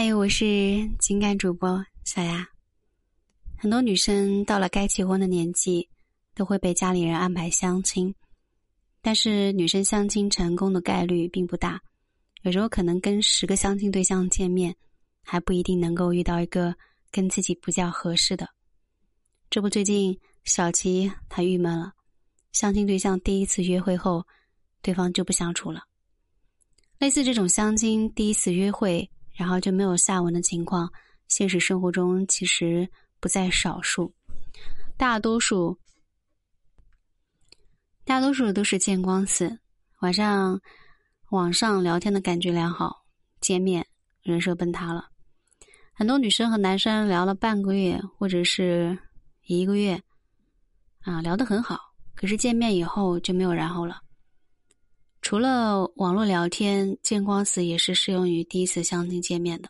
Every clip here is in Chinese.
嗨，我是情感主播小丫。很多女生到了该结婚的年纪，都会被家里人安排相亲，但是女生相亲成功的概率并不大，有时候可能跟十个相亲对象见面，还不一定能够遇到一个跟自己比较合适的。这不，最近小琪她郁闷了，相亲对象第一次约会后，对方就不相处了。类似这种相亲第一次约会，然后就没有下文的情况，现实生活中其实不在少数。大多数，大多数都是见光死。晚上网上聊天的感觉良好，见面人设崩塌了。很多女生和男生聊了半个月或者是一个月，啊，聊得很好，可是见面以后就没有然后了。除了网络聊天，见光死也是适用于第一次相亲见面的。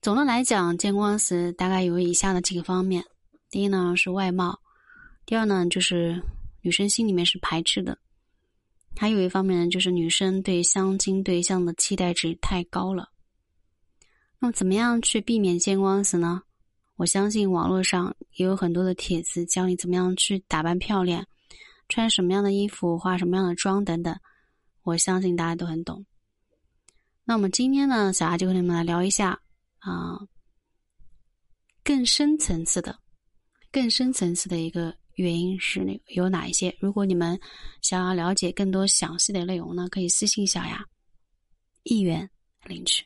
总的来讲，见光死大概有以下的几个方面：第一呢是外貌，第二呢就是女生心里面是排斥的，还有一方面呢就是女生对相亲对象的期待值太高了。那么，怎么样去避免见光死呢？我相信网络上也有很多的帖子教你怎么样去打扮漂亮。穿什么样的衣服，化什么样的妆等等，我相信大家都很懂。那我们今天呢，小阿就和你们来聊一下啊，更深层次的、更深层次的一个原因是有哪一些？如果你们想要了解更多详细的内容呢，可以私信小雅，一元领取。